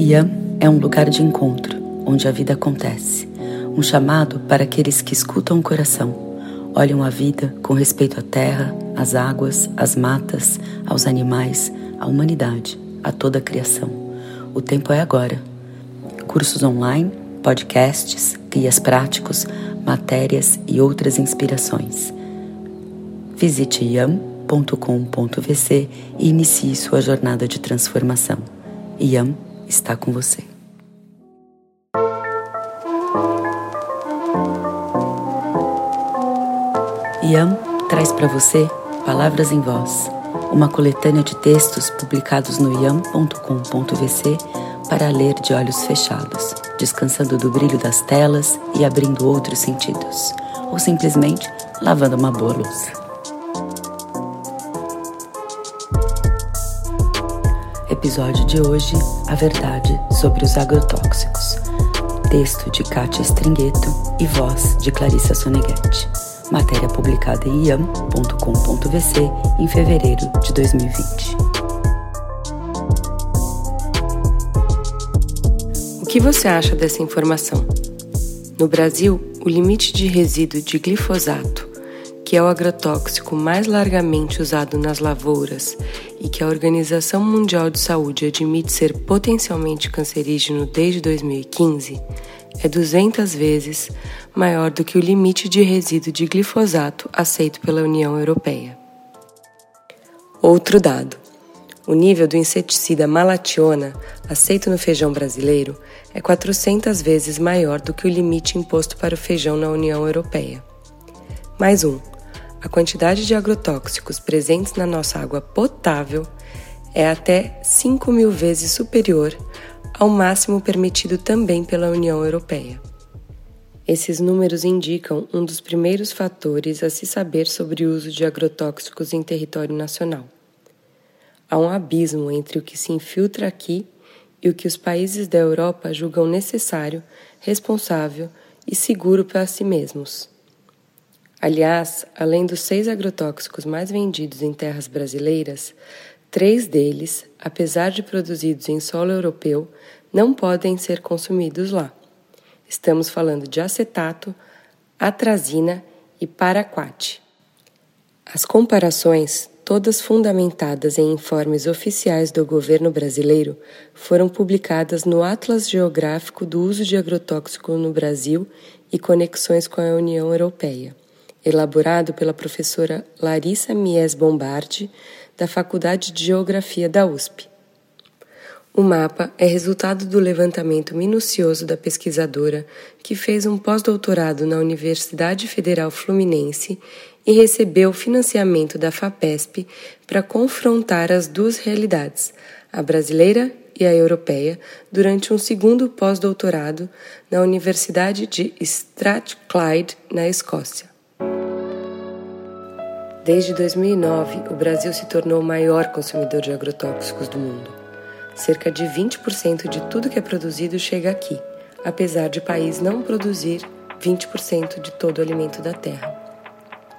IAM é um lugar de encontro, onde a vida acontece. Um chamado para aqueles que escutam o coração, olham a vida com respeito à terra, às águas, às matas, aos animais, à humanidade, a toda a criação. O tempo é agora. Cursos online, podcasts, guias práticos, matérias e outras inspirações. Visite iam.com.vc e inicie sua jornada de transformação. IAM está com você. IAM traz para você Palavras em Voz, uma coletânea de textos publicados no iam.com.vc para ler de olhos fechados, descansando do brilho das telas e abrindo outros sentidos, ou simplesmente lavando uma boa louça. Episódio de hoje: A Verdade sobre os Agrotóxicos. Texto de Kátia Stringhetto e voz de Clarissa Soneghetti. Matéria publicada em iam.com.vc em fevereiro de 2020. O que você acha dessa informação? No Brasil, o limite de resíduo de glifosato que é o agrotóxico mais largamente usado nas lavouras e que a Organização Mundial de Saúde admite ser potencialmente cancerígeno desde 2015, é 200 vezes maior do que o limite de resíduo de glifosato aceito pela União Europeia. Outro dado: o nível do inseticida malationa aceito no feijão brasileiro é 400 vezes maior do que o limite imposto para o feijão na União Europeia. Mais um: a quantidade de agrotóxicos presentes na nossa água potável é até 5 mil vezes superior ao máximo permitido também pela União Europeia. Esses números indicam um dos primeiros fatores a se saber sobre o uso de agrotóxicos em território nacional. Há um abismo entre o que se infiltra aqui e o que os países da Europa julgam necessário, responsável e seguro para si mesmos. Aliás, além dos seis agrotóxicos mais vendidos em terras brasileiras, três deles, apesar de produzidos em solo europeu, não podem ser consumidos lá. Estamos falando de acetato, atrazina e paraquat. As comparações, todas fundamentadas em informes oficiais do governo brasileiro, foram publicadas no Atlas Geográfico do Uso de Agrotóxico no Brasil e Conexões com a União Europeia elaborado pela professora Larissa Mies Bombardi, da Faculdade de Geografia da USP. O mapa é resultado do levantamento minucioso da pesquisadora, que fez um pós-doutorado na Universidade Federal Fluminense e recebeu financiamento da FAPESP para confrontar as duas realidades, a brasileira e a europeia, durante um segundo pós-doutorado na Universidade de Strathclyde, na Escócia. Desde 2009, o Brasil se tornou o maior consumidor de agrotóxicos do mundo. Cerca de 20% de tudo que é produzido chega aqui, apesar de o país não produzir 20% de todo o alimento da terra.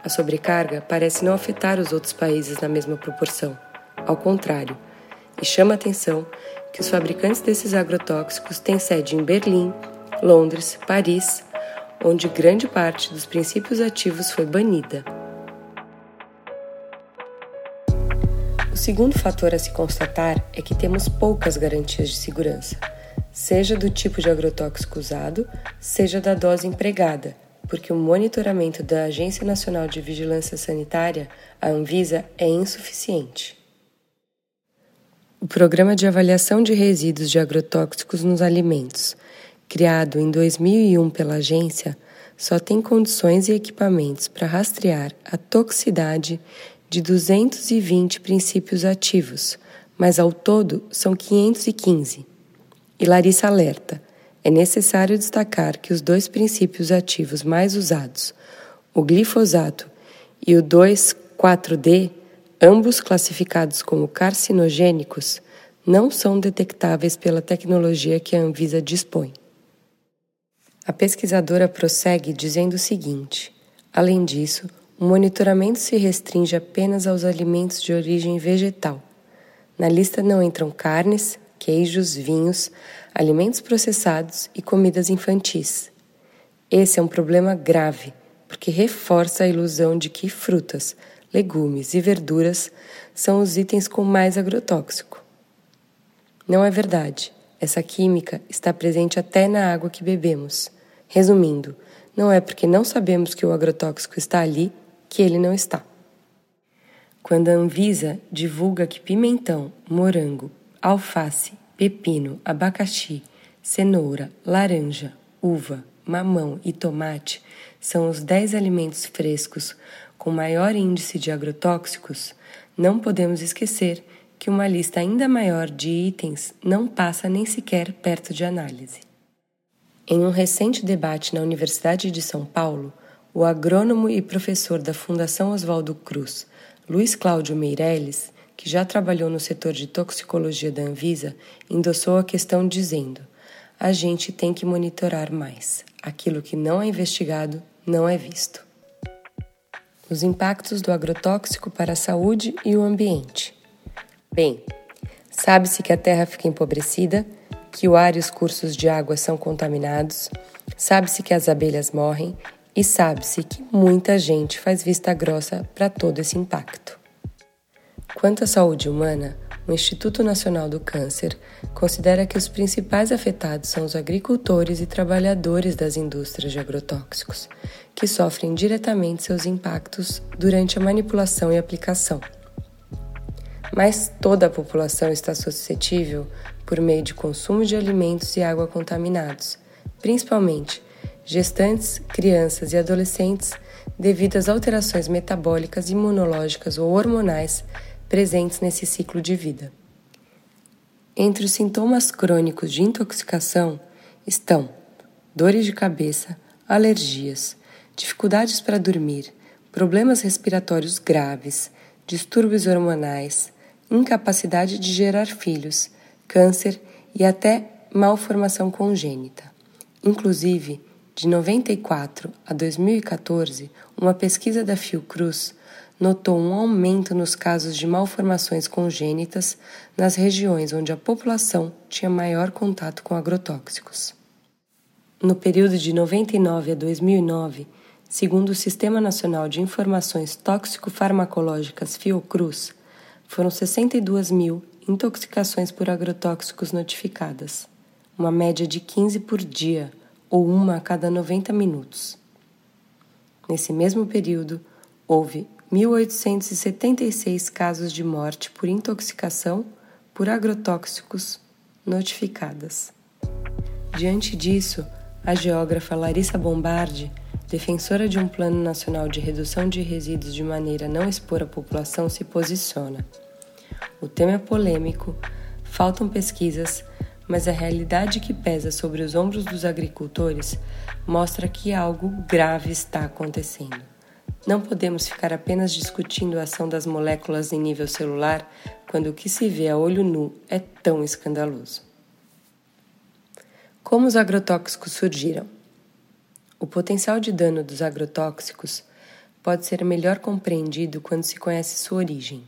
A sobrecarga parece não afetar os outros países na mesma proporção. Ao contrário, e chama a atenção que os fabricantes desses agrotóxicos têm sede em Berlim, Londres, Paris, onde grande parte dos princípios ativos foi banida. Segundo fator a se constatar é que temos poucas garantias de segurança, seja do tipo de agrotóxico usado, seja da dose empregada, porque o monitoramento da Agência Nacional de Vigilância Sanitária, a Anvisa, é insuficiente. O Programa de Avaliação de Resíduos de Agrotóxicos nos Alimentos, criado em 2001 pela agência, só tem condições e equipamentos para rastrear a toxicidade de 220 princípios ativos, mas ao todo são 515. E Larissa alerta: é necessário destacar que os dois princípios ativos mais usados, o glifosato e o 2,4-D, ambos classificados como carcinogênicos, não são detectáveis pela tecnologia que a Anvisa dispõe. A pesquisadora prossegue dizendo o seguinte: além disso, o monitoramento se restringe apenas aos alimentos de origem vegetal. Na lista não entram carnes, queijos, vinhos, alimentos processados e comidas infantis. Esse é um problema grave, porque reforça a ilusão de que frutas, legumes e verduras são os itens com mais agrotóxico. Não é verdade. Essa química está presente até na água que bebemos. Resumindo, não é porque não sabemos que o agrotóxico está ali que ele não está. Quando a Anvisa divulga que pimentão, morango, alface, pepino, abacaxi, cenoura, laranja, uva, mamão e tomate são os 10 alimentos frescos com maior índice de agrotóxicos, não podemos esquecer que uma lista ainda maior de itens não passa nem sequer perto de análise. Em um recente debate na Universidade de São Paulo, o agrônomo e professor da Fundação Oswaldo Cruz, Luiz Cláudio Meirelles, que já trabalhou no setor de toxicologia da Anvisa, endossou a questão dizendo: a gente tem que monitorar mais. Aquilo que não é investigado não é visto. Os impactos do agrotóxico para a saúde e o ambiente. Bem, sabe-se que a terra fica empobrecida, que o ar e os cursos de água são contaminados, sabe-se que as abelhas morrem e sabe-se que muita gente faz vista grossa para todo esse impacto. Quanto à saúde humana, o Instituto Nacional do Câncer considera que os principais afetados são os agricultores e trabalhadores das indústrias de agrotóxicos, que sofrem diretamente seus impactos durante a manipulação e aplicação mas toda a população está suscetível por meio de consumo de alimentos e água contaminados, principalmente gestantes, crianças e adolescentes, devido às alterações metabólicas, imunológicas ou hormonais presentes nesse ciclo de vida. Entre os sintomas crônicos de intoxicação estão dores de cabeça, alergias, dificuldades para dormir, problemas respiratórios graves, distúrbios hormonais, incapacidade de gerar filhos, câncer e até malformação congênita. Inclusive, de 94 a 2014, uma pesquisa da Fiocruz notou um aumento nos casos de malformações congênitas nas regiões onde a população tinha maior contato com agrotóxicos. No período de 99 a 2009, segundo o Sistema Nacional de Informações Tóxico-Farmacológicas Fiocruz, foram 62 mil intoxicações por agrotóxicos notificadas, uma média de 15 por dia ou uma a cada 90 minutos. Nesse mesmo período, houve 1.876 casos de morte por intoxicação por agrotóxicos notificadas. Diante disso, a geógrafa Larissa Bombardi defensora de um Plano Nacional de Redução de Resíduos de maneira a não expor a população, se posiciona. O tema é polêmico, faltam pesquisas, mas a realidade que pesa sobre os ombros dos agricultores mostra que algo grave está acontecendo. Não podemos ficar apenas discutindo a ação das moléculas em nível celular quando o que se vê a olho nu é tão escandaloso. Como os agrotóxicos surgiram? O potencial de dano dos agrotóxicos pode ser melhor compreendido quando se conhece sua origem.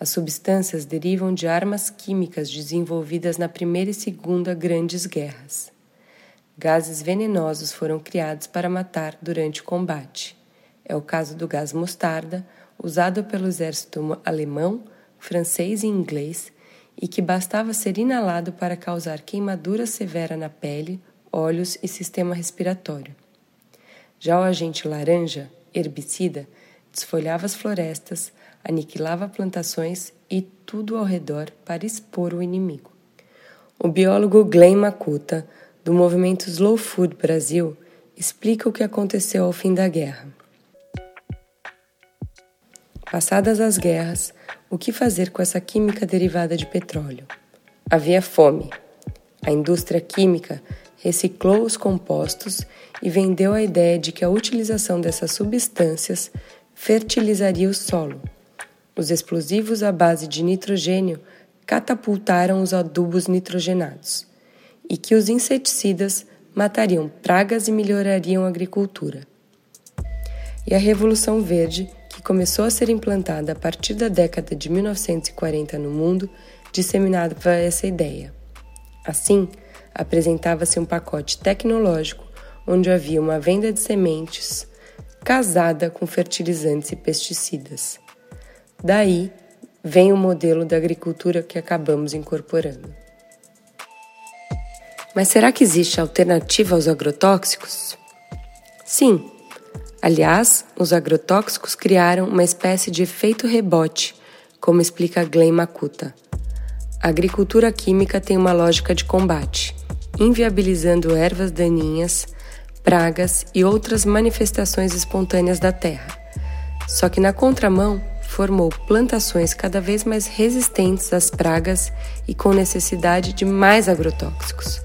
As substâncias derivam de armas químicas desenvolvidas na Primeira e Segunda Grandes Guerras. Gases venenosos foram criados para matar durante o combate. É o caso do gás mostarda, usado pelo exército alemão, francês e inglês, e que bastava ser inalado para causar queimadura severa na pele, olhos e sistema respiratório. Já o agente laranja, herbicida, desfolhava as florestas, aniquilava plantações e tudo ao redor para expor o inimigo. O biólogo Glenn Makuta, do movimento Slow Food Brasil, explica o que aconteceu ao fim da guerra. Passadas as guerras, o que fazer com essa química derivada de petróleo? Havia fome. A indústria química reciclou os compostos e vendeu a ideia de que a utilização dessas substâncias fertilizaria o solo. Os explosivos à base de nitrogênio catapultaram os adubos nitrogenados e que os inseticidas matariam pragas e melhorariam a agricultura. E a Revolução Verde, que começou a ser implantada a partir da década de 1940 no mundo, disseminava essa ideia. Assim, apresentava-se um pacote tecnológico onde havia uma venda de sementes casada com fertilizantes e pesticidas. Daí vem o modelo da agricultura que acabamos incorporando. Mas será que existe alternativa aos agrotóxicos? Sim. Aliás, os agrotóxicos criaram uma espécie de efeito rebote, como explica Glenn Makuta. A agricultura química tem uma lógica de combate, inviabilizando ervas daninhas, pragas e outras manifestações espontâneas da terra. Só que na contramão, formou plantações cada vez mais resistentes às pragas e com necessidade de mais agrotóxicos.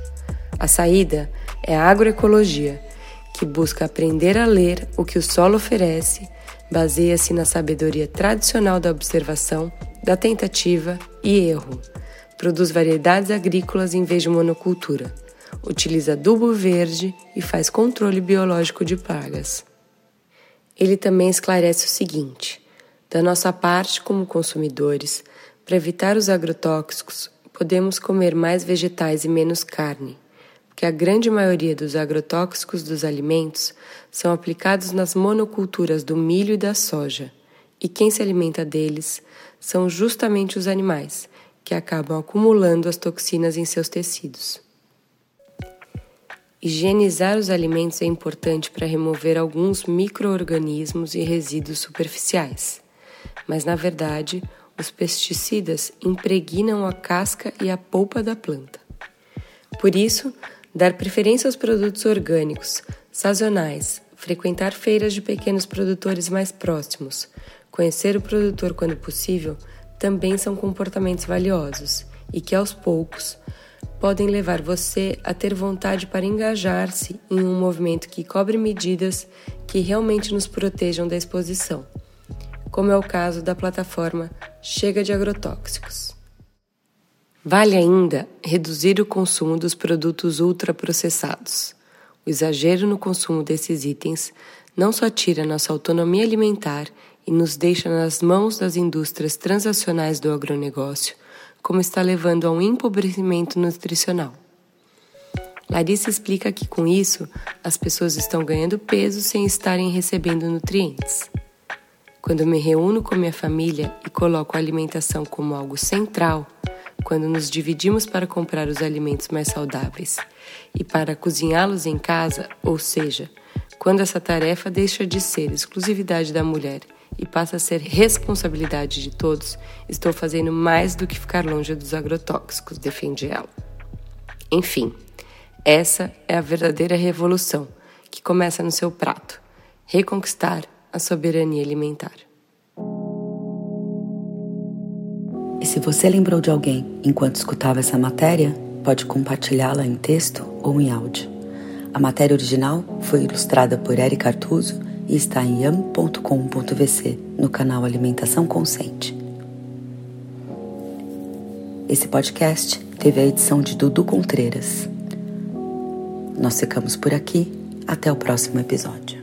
A saída é a agroecologia, que busca aprender a ler o que o solo oferece, baseia-se na sabedoria tradicional da observação, da tentativa e erro, produz variedades agrícolas em vez de monocultura, utiliza adubo verde e faz controle biológico de pragas. Ele também esclarece o seguinte: da nossa parte, como consumidores, para evitar os agrotóxicos, podemos comer mais vegetais e menos carne que a grande maioria dos agrotóxicos dos alimentos são aplicados nas monoculturas do milho e da soja, e quem se alimenta deles são justamente os animais, que acabam acumulando as toxinas em seus tecidos. Higienizar os alimentos é importante para remover alguns microorganismos e resíduos superficiais, mas na verdade, os pesticidas impregnam a casca e a polpa da planta. Por isso, Dar preferência aos produtos orgânicos, sazonais, frequentar feiras de pequenos produtores mais próximos, conhecer o produtor quando possível, também são comportamentos valiosos e que aos poucos podem levar você a ter vontade para engajar-se em um movimento que cobre medidas que realmente nos protejam da exposição, como é o caso da plataforma Chega de Agrotóxicos. Vale ainda reduzir o consumo dos produtos ultraprocessados. O exagero no consumo desses itens não só tira nossa autonomia alimentar e nos deixa nas mãos das indústrias transacionais do agronegócio, como está levando a um empobrecimento nutricional. Larissa explica que com isso as pessoas estão ganhando peso sem estarem recebendo nutrientes. Quando me reúno com minha família e coloco a alimentação como algo central, quando nos dividimos para comprar os alimentos mais saudáveis e para cozinhá-los em casa, ou seja, quando essa tarefa deixa de ser exclusividade da mulher e passa a ser responsabilidade de todos, estou fazendo mais do que ficar longe dos agrotóxicos, defende ela. Enfim, essa é a verdadeira revolução que começa no seu prato reconquistar a soberania alimentar. E se você lembrou de alguém enquanto escutava essa matéria, pode compartilhá-la em texto ou em áudio. A matéria original foi ilustrada por Eric Artuso e está em yam.com.vc no canal Alimentação Consciente. Esse podcast teve a edição de Dudu Contreiras. Nós ficamos por aqui. Até o próximo episódio.